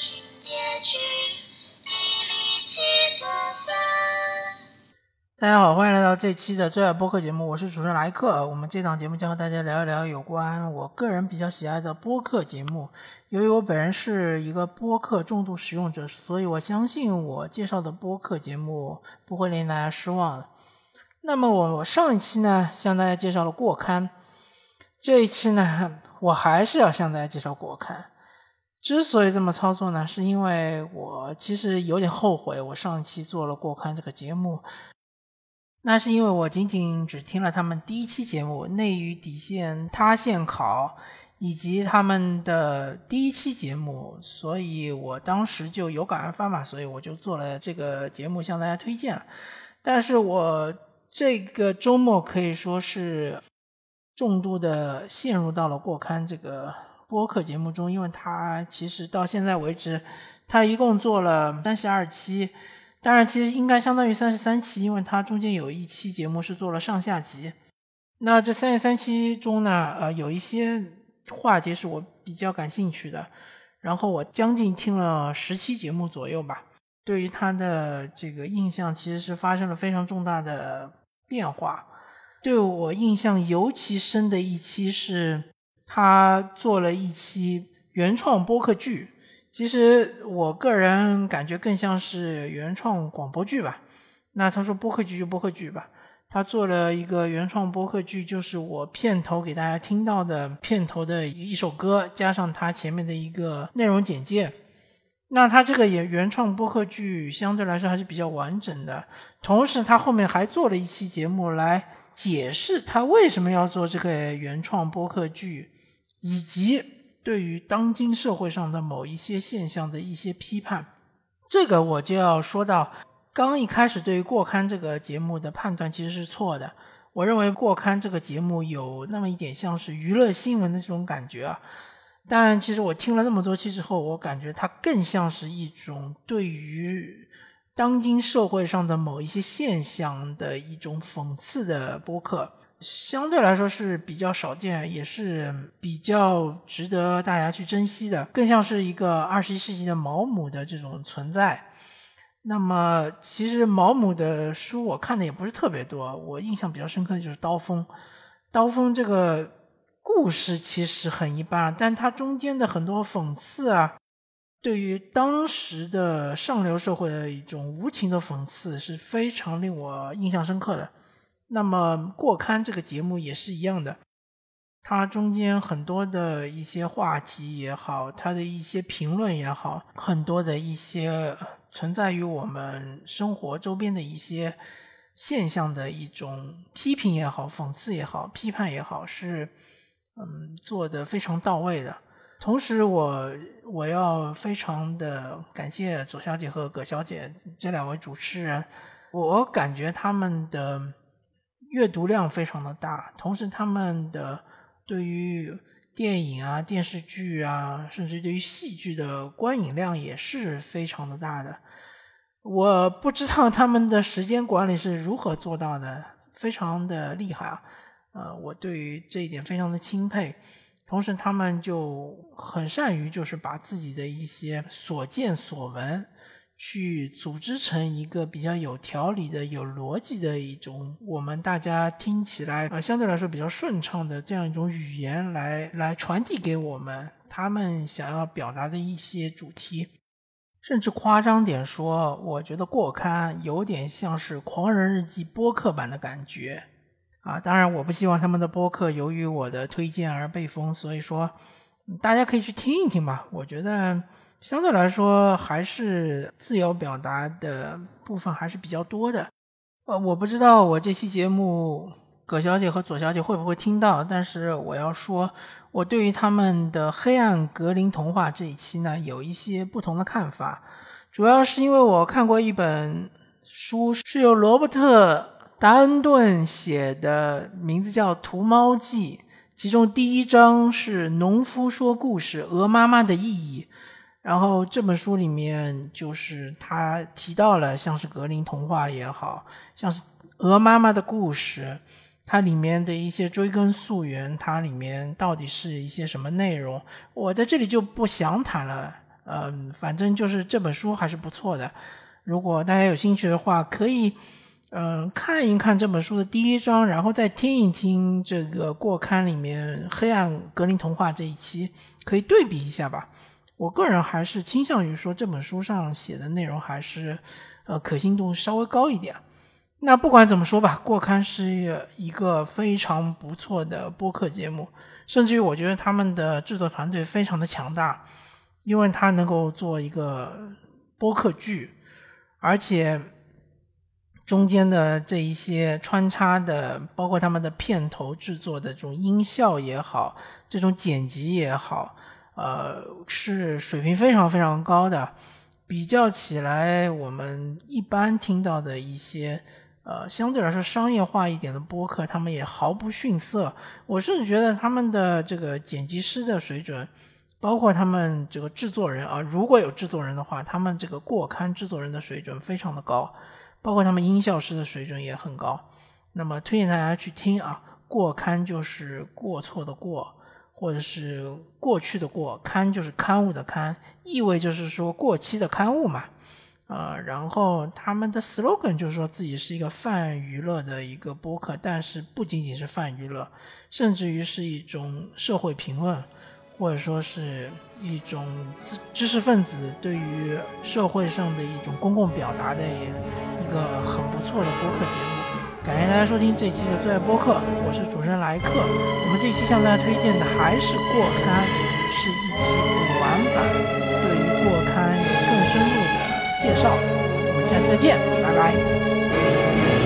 寻蝶去，地里七座坟。大家好，欢迎来到这期的最爱播客节目，我是主持人莱克。我们这档节目将和大家聊一聊有关我个人比较喜爱的播客节目。由于我本人是一个播客重度使用者，所以我相信我介绍的播客节目不会令大家失望。那么我我上一期呢向大家介绍了过刊，这一期呢我还是要向大家介绍过刊。之所以这么操作呢，是因为我其实有点后悔我上期做了过刊这个节目。那是因为我仅仅只听了他们第一期节目《内娱底线塌陷考》，以及他们的第一期节目，所以我当时就有感而发嘛，所以我就做了这个节目向大家推荐了。但是我这个周末可以说是重度的陷入到了过刊这个播客节目中，因为他其实到现在为止，他一共做了三十二期。当然，其实应该相当于三十三期，因为它中间有一期节目是做了上下集。那这三十三期中呢，呃，有一些话题是我比较感兴趣的。然后我将近听了十期节目左右吧，对于他的这个印象其实是发生了非常重大的变化。对我印象尤其深的一期是，他做了一期原创播客剧。其实我个人感觉更像是原创广播剧吧。那他说播客剧就播客剧吧。他做了一个原创播客剧，就是我片头给大家听到的片头的一首歌，加上他前面的一个内容简介。那他这个也原创播客剧相对来说还是比较完整的。同时，他后面还做了一期节目来解释他为什么要做这个原创播客剧，以及。对于当今社会上的某一些现象的一些批判，这个我就要说到，刚一开始对于过刊这个节目的判断其实是错的。我认为过刊这个节目有那么一点像是娱乐新闻的这种感觉啊，但其实我听了那么多期之后，我感觉它更像是一种对于当今社会上的某一些现象的一种讽刺的播客。相对来说是比较少见，也是比较值得大家去珍惜的，更像是一个二十一世纪的毛姆的这种存在。那么，其实毛姆的书我看的也不是特别多，我印象比较深刻的就是《刀锋》。《刀锋》这个故事其实很一般，但它中间的很多讽刺啊，对于当时的上流社会的一种无情的讽刺，是非常令我印象深刻的。那么过刊这个节目也是一样的，它中间很多的一些话题也好，它的一些评论也好，很多的一些存在于我们生活周边的一些现象的一种批评也好、讽刺也好、批判也好，是嗯做的非常到位的。同时，我我要非常的感谢左小姐和葛小姐这两位主持人，我感觉他们的。阅读量非常的大，同时他们的对于电影啊、电视剧啊，甚至对于戏剧的观影量也是非常的大的。我不知道他们的时间管理是如何做到的，非常的厉害啊！呃，我对于这一点非常的钦佩。同时，他们就很善于就是把自己的一些所见所闻。去组织成一个比较有条理的、有逻辑的一种，我们大家听起来呃相对来说比较顺畅的这样一种语言来来传递给我们他们想要表达的一些主题，甚至夸张点说，我觉得过刊有点像是《狂人日记》播客版的感觉啊！当然，我不希望他们的播客由于我的推荐而被封，所以说大家可以去听一听吧，我觉得。相对来说，还是自由表达的部分还是比较多的。呃，我不知道我这期节目葛小姐和左小姐会不会听到，但是我要说，我对于他们的《黑暗格林童话》这一期呢，有一些不同的看法。主要是因为我看过一本书，是由罗伯特·达恩顿写的，名字叫《屠猫记》，其中第一章是“农夫说故事：鹅妈妈的意义”。然后这本书里面就是他提到了像是格林童话也好像是鹅妈妈的故事，它里面的一些追根溯源，它里面到底是一些什么内容，我在这里就不详谈了。嗯，反正就是这本书还是不错的。如果大家有兴趣的话，可以嗯看一看这本书的第一章，然后再听一听这个过刊里面《黑暗格林童话》这一期，可以对比一下吧。我个人还是倾向于说这本书上写的内容还是呃可信度稍微高一点。那不管怎么说吧，过刊是一个非常不错的播客节目，甚至于我觉得他们的制作团队非常的强大。因为它能够做一个播客剧，而且中间的这一些穿插的，包括他们的片头制作的这种音效也好，这种剪辑也好，呃，是水平非常非常高的。比较起来，我们一般听到的一些呃相对来说商业化一点的播客，他们也毫不逊色。我甚至觉得他们的这个剪辑师的水准。包括他们这个制作人啊，如果有制作人的话，他们这个过刊制作人的水准非常的高，包括他们音效师的水准也很高。那么推荐大家去听啊，过刊就是过错的过，或者是过去的过，刊就是刊物的刊，意味就是说过期的刊物嘛。呃，然后他们的 slogan 就是说自己是一个泛娱乐的一个播客，但是不仅仅是泛娱乐，甚至于是一种社会评论。或者说是一种知知识分子对于社会上的一种公共表达的一个很不错的播客节目。感谢大家收听这期的最爱播客，我是主持人莱克。我们这期向大家推荐的还是过刊，是一期补完版，对于过刊有更深入的介绍。我们下次再见，拜拜。